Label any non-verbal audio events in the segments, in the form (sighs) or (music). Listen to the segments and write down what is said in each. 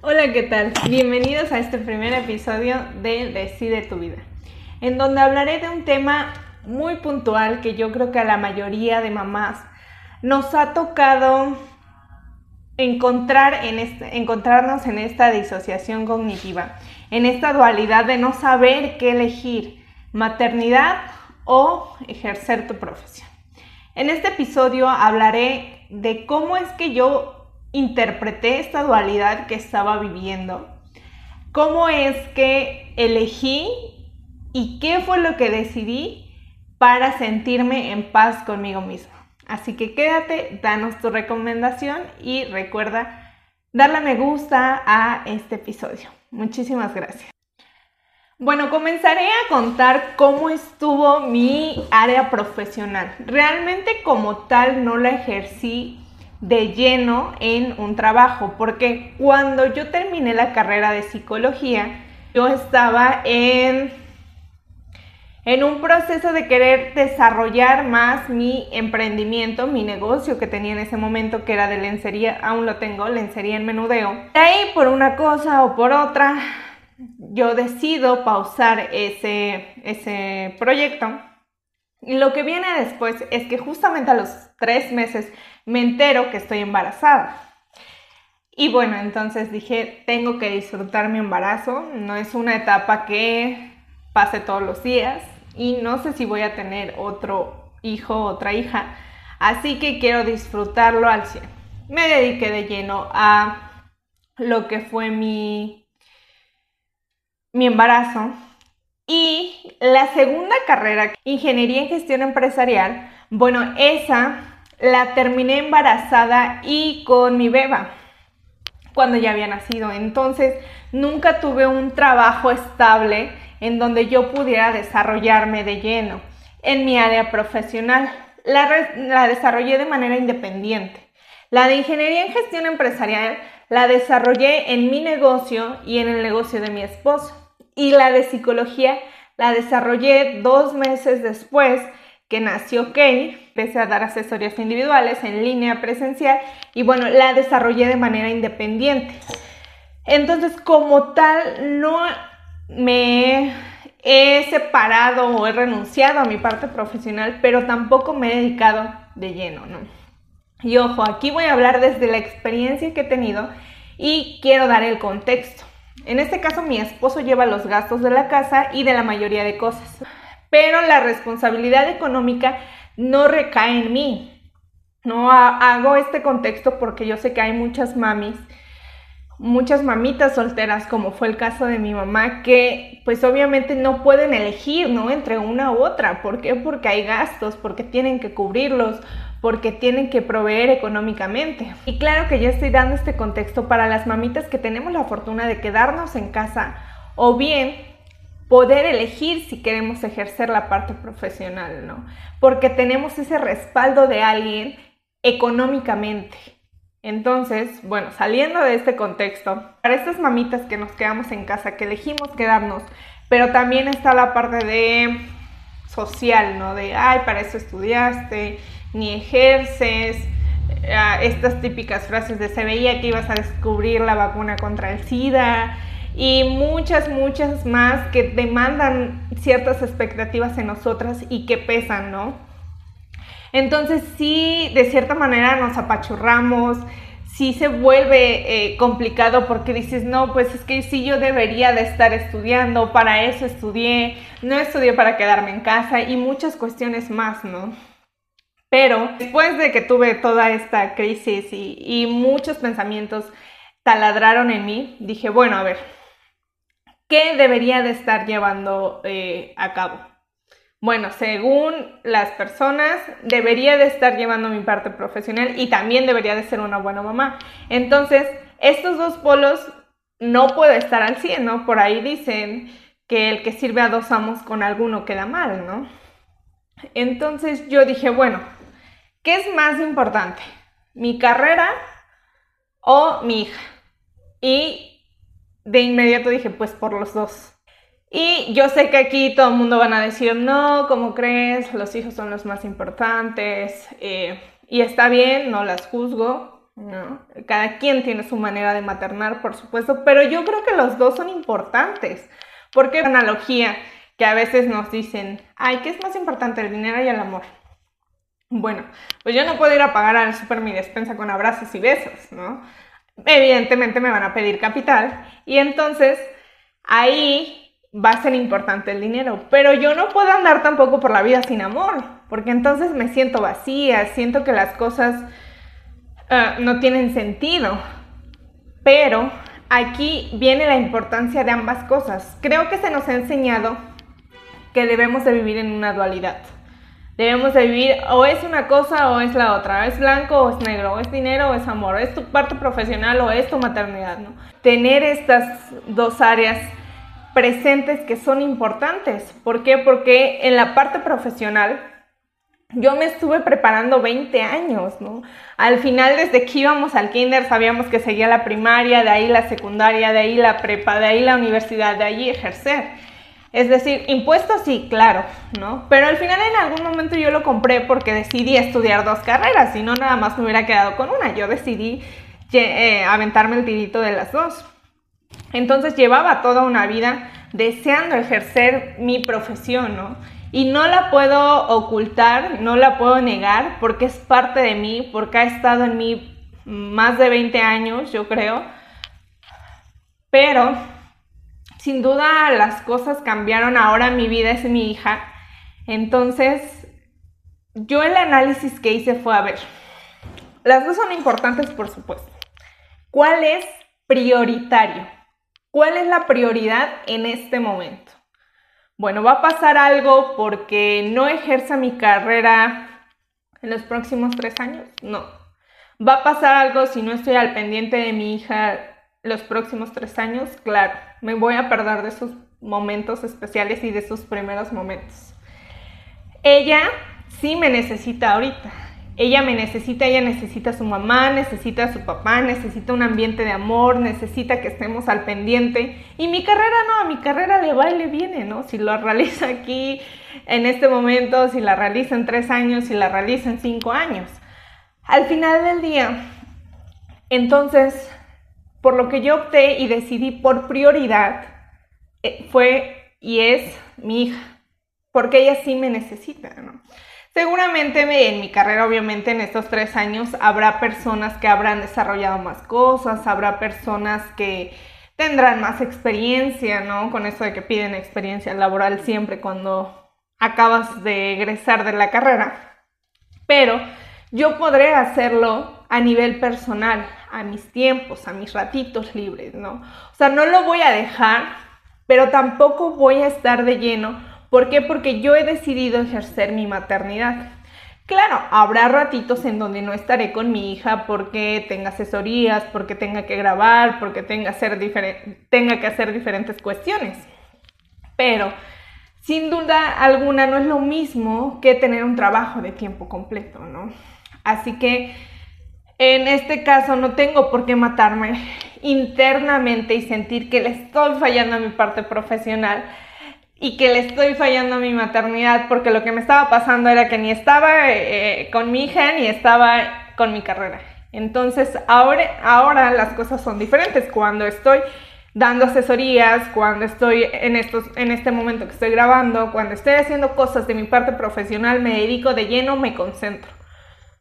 Hola, ¿qué tal? Bienvenidos a este primer episodio de Decide tu vida, en donde hablaré de un tema muy puntual que yo creo que a la mayoría de mamás nos ha tocado encontrar en este, encontrarnos en esta disociación cognitiva, en esta dualidad de no saber qué elegir, maternidad o ejercer tu profesión. En este episodio hablaré de cómo es que yo interpreté esta dualidad que estaba viviendo, cómo es que elegí y qué fue lo que decidí para sentirme en paz conmigo mismo. Así que quédate, danos tu recomendación y recuerda darle me gusta a este episodio. Muchísimas gracias. Bueno, comenzaré a contar cómo estuvo mi área profesional. Realmente como tal no la ejercí de lleno en un trabajo, porque cuando yo terminé la carrera de psicología, yo estaba en en un proceso de querer desarrollar más mi emprendimiento, mi negocio que tenía en ese momento, que era de lencería, aún lo tengo, lencería en menudeo. De ahí, por una cosa o por otra, yo decido pausar ese, ese proyecto. Lo que viene después es que justamente a los tres meses me entero que estoy embarazada. Y bueno, entonces dije, tengo que disfrutar mi embarazo, no es una etapa que pase todos los días, y no sé si voy a tener otro hijo, otra hija, así que quiero disfrutarlo al 100. Me dediqué de lleno a lo que fue mi, mi embarazo y la segunda carrera, Ingeniería en Gestión Empresarial, bueno, esa la terminé embarazada y con mi beba cuando ya había nacido. Entonces, nunca tuve un trabajo estable en donde yo pudiera desarrollarme de lleno en mi área profesional. La, desarrollé de manera independiente. La de ingeniería en gestión empresarial la desarrollé en mi negocio y en el negocio de mi esposo. Y la de psicología la desarrollé dos meses después que nació Kay. Empecé a dar asesorías individuales en línea presencial y bueno, la desarrollé de manera independiente. Entonces, como tal, no me he separado o he renunciado a mi parte profesional, pero tampoco me he dedicado de lleno, ¿no? Y ojo, aquí voy a hablar desde la experiencia que he tenido y quiero dar el contexto. En este caso, mi esposo lleva los gastos de la casa y de la mayoría de cosas, pero la responsabilidad económica no recae en mí. No hago este contexto porque yo sé que hay muchas mamis muchas mamitas solteras, como fue el caso de mi mamá, que pues obviamente no pueden elegir, ¿no? Entre una u otra. ¿Por qué? Porque hay gastos, porque tienen que cubrirlos, porque tienen que proveer económicamente. Y claro que ya estoy dando este contexto para las mamitas que tenemos la fortuna de quedarnos en casa o bien poder elegir si queremos ejercer la parte profesional, ¿no? Porque tenemos ese respaldo de alguien económicamente. Entonces, bueno, saliendo de este contexto, para estas mamitas que nos quedamos en casa, que elegimos quedarnos, pero también está la parte de social, ¿no? De, ay, para eso estudiaste, ni ejerces, eh, estas típicas frases de se veía que ibas a descubrir la vacuna contra el SIDA y muchas, muchas más que demandan ciertas expectativas en nosotras y que pesan, ¿no? Entonces sí, de cierta manera nos apachurramos, sí se vuelve eh, complicado porque dices, no, pues es que sí yo debería de estar estudiando, para eso estudié, no estudié para quedarme en casa y muchas cuestiones más, ¿no? Pero después de que tuve toda esta crisis y, muchos pensamientos taladraron en mí, dije, bueno, a ver, ¿qué debería de estar llevando eh, a cabo? Bueno, según las personas, debería de estar llevando mi parte profesional y también debería de ser una buena mamá. Entonces, estos dos polos no puede estar al 100, ¿no? Por ahí dicen que el que sirve a dos amos con alguno queda mal, ¿no? Entonces yo dije, bueno, ¿qué es más importante? ¿Mi carrera o mi hija? Y de inmediato dije, pues por los dos. Y yo sé que aquí todo el mundo van a decir, no, ¿cómo crees? Los hijos son los más importantes. Eh, y está bien, no las juzgo. ¿no? Cada quien tiene su manera de maternar, por supuesto, pero yo creo que los dos son importantes, porque analogía que a veces nos dicen, ay, ¿qué es más importante, el dinero y el amor? Bueno, pues yo no puedo ir a pagar al super mi despensa con abrazos y besos, ¿no? Evidentemente me van a pedir capital y entonces ahí va a ser importante el dinero, pero yo no puedo andar tampoco por la vida sin amor, porque entonces me siento vacía, siento que las cosas eh, no tienen sentido. Pero aquí viene la importancia de ambas cosas. Creo que se nos ha enseñado que debemos de vivir en una dualidad. Debemos de vivir o es una cosa o es la otra, es blanco o es negro, o es dinero o es amor, es tu parte profesional o es tu maternidad, ¿no? Tener estas dos áreas presentes que son importantes. ¿Por qué? Porque en la parte profesional yo me estuve preparando 20 años, ¿no? Al final, desde que íbamos al kinder, sabíamos que seguía la primaria, de ahí la secundaria, de ahí la prepa, de ahí la universidad, de ahí ejercer. Es decir, impuestos sí, claro, ¿no? Pero al final en algún momento yo lo compré porque decidí estudiar dos carreras, y no nada más me hubiera quedado con una. Yo decidí eh, aventarme el tirito de las dos. Entonces llevaba toda una vida deseando ejercer mi profesión, ¿no? Y no la puedo ocultar, no la puedo negar porque es parte de mí, porque ha estado en mí más de 20 años, yo creo. Pero sin duda las cosas cambiaron, ahora mi vida es mi hija. Entonces, yo el análisis que hice fue, a ver, las dos son importantes, por supuesto. ¿Cuál es prioritario? ¿Cuál es la prioridad en este momento? bueno, va a pasar algo porque no ejerza mi carrera en los próximos tres años. No. ¿Va a pasar algo si no estoy al pendiente de mi hija los próximos tres años? Claro, me voy a perder de esos momentos especiales y de esos primeros momentos. Ella sí me necesita ahorita ella me necesita, ella necesita a su mamá, necesita a su papá, necesita un ambiente de amor, necesita que estemos al pendiente. Y mi carrera no, a mi carrera le va y le viene, ¿no? Si lo realiza aquí en este momento, si la realiza en tres años, si la realiza en cinco años. Al final del día, entonces, por lo que yo opté y decidí por prioridad, eh, fue y es mi hija, porque ella sí me necesita, ¿no? Seguramente en mi carrera, obviamente, en estos tres años, habrá personas que habrán desarrollado más cosas, habrá personas que tendrán más experiencia, ¿no? Con eso de que piden experiencia laboral siempre cuando acabas de egresar de la carrera. Pero yo podré hacerlo a nivel personal, a mis tiempos, a mis ratitos libres, ¿no? O sea, no lo voy a dejar, pero tampoco voy a estar de lleno ¿Por qué? Porque yo he decidido ejercer mi maternidad. Claro, habrá ratitos en donde no estaré con mi hija porque tenga asesorías, porque tenga que grabar, porque tenga, tenga que hacer diferentes cuestiones. Pero sin duda alguna no es lo mismo que tener un trabajo de tiempo completo, ¿no? Así que en este caso no tengo por qué matarme internamente y sentir que le estoy fallando a mi parte profesional y que le estoy fallando a mi maternidad porque lo que me estaba pasando era que ni estaba eh, con mi hija ni estaba con mi carrera. Entonces ahora, ahora las cosas son diferentes. Cuando estoy dando asesorías, cuando estoy en, estos, en este momento que estoy grabando, cuando estoy haciendo cosas de mi parte profesional, me dedico de lleno, me concentro.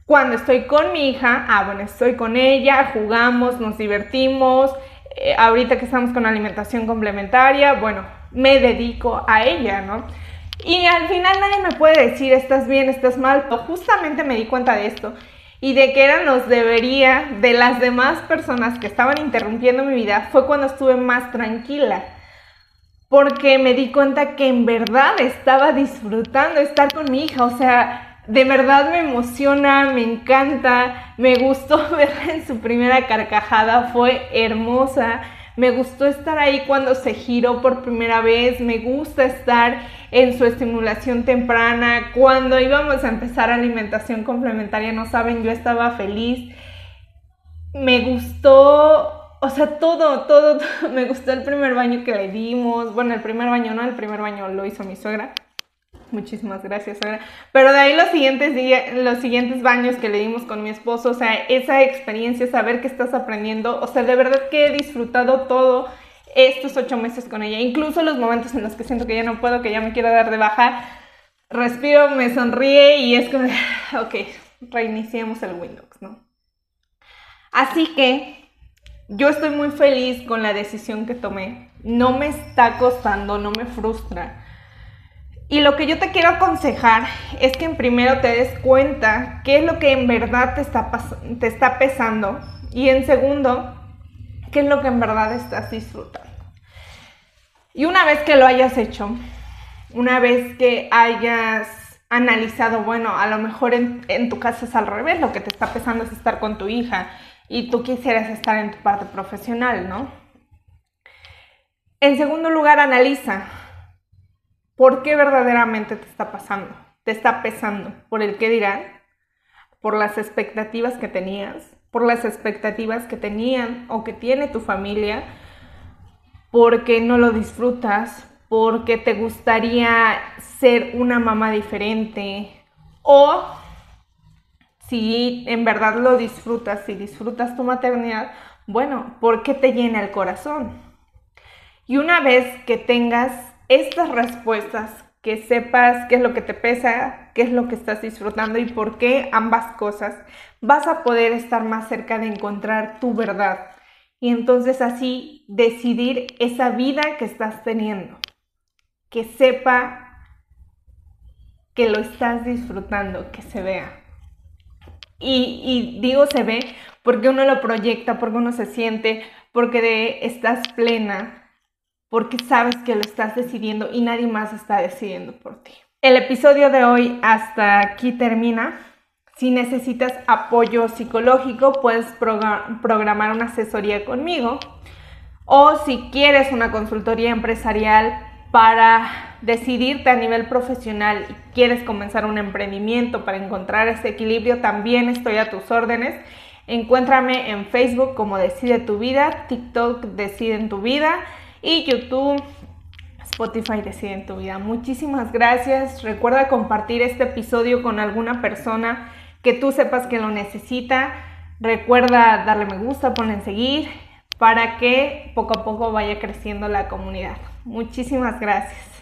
Cuando estoy con mi hija, ah, bueno, estoy con ella, jugamos, nos divertimos. Eh, ahorita que estamos con alimentación complementaria, bueno, me dedico a ella, ¿no? Y al final nadie me puede decir, estás bien, estás mal, pero justamente me di cuenta de esto y de que era nos debería de las demás personas que estaban interrumpiendo mi vida fue cuando estuve más tranquila. Porque me di cuenta que en verdad estaba disfrutando estar con mi hija, o sea, de verdad me emociona, me encanta, me gustó (laughs) verla en su primera carcajada, fue hermosa me gustó estar ahí cuando se giró por primera vez, me gusta estar en su estimulación temprana, cuando íbamos a empezar alimentación complementaria, no saben, yo estaba feliz, me gustó, o sea, todo, todo, (laughs) me gustó el primer baño que le dimos, bueno, el primer baño no, el primer baño lo hizo mi suegra. Muchísimas gracias, Pero de ahí los siguientes días, los siguientes baños que le dimos con mi esposo, o sea, esa experiencia, saber que estás aprendiendo, o sea, de verdad que he disfrutado todo estos ocho meses con ella, incluso los momentos en los que siento que ya no puedo, que ya me quiero dar de baja, respiro, me sonríe y es como, (sighs) ok, reiniciemos el Windows, ¿no? Así que yo estoy muy feliz con la decisión que tomé. No me está costando, no me frustra. Y lo que yo te quiero aconsejar es que en primero te des cuenta qué es lo que en verdad te está, te está pesando y en segundo, qué es lo que en verdad estás disfrutando. Y una vez que lo hayas hecho, una vez que hayas analizado, bueno, a lo mejor en, en tu caso es al revés, lo que te está pesando es estar con tu hija y tú quisieras estar en tu parte profesional, ¿no? En segundo lugar, analiza por qué verdaderamente te está pasando, te está pesando, por el qué dirán, por las expectativas que tenías, por las expectativas que tenían o que tiene tu familia, porque no lo disfrutas, porque te gustaría ser una mamá diferente o si en verdad lo disfrutas, si disfrutas tu maternidad, bueno, ¿por qué te llena el corazón? Y una vez que tengas estas respuestas, que sepas qué es lo que te pesa, qué es lo que estás disfrutando y por qué ambas cosas, vas a poder estar más cerca de encontrar tu verdad y entonces así decidir esa vida que estás teniendo, que sepa que lo estás disfrutando, que se vea. Y, digo se ve porque uno lo proyecta, porque uno se siente, porque de, estás plena, porque sabes que lo estás decidiendo y nadie más está decidiendo por ti. El episodio de hoy hasta aquí termina. Si necesitas apoyo psicológico, puedes programar una asesoría conmigo. O si quieres una consultoría empresarial para decidirte a nivel profesional y quieres comenzar un emprendimiento para encontrar ese equilibrio, también estoy a tus órdenes. Encuéntrame en Facebook como Decide tu vida, TikTok Decide en tu vida y YouTube, Spotify Decide en tu vida. Muchísimas gracias. Recuerda compartir este episodio con alguna persona que tú sepas que lo necesita. Recuerda darle me gusta, ponle en seguir para que poco a poco vaya creciendo la comunidad. Muchísimas gracias.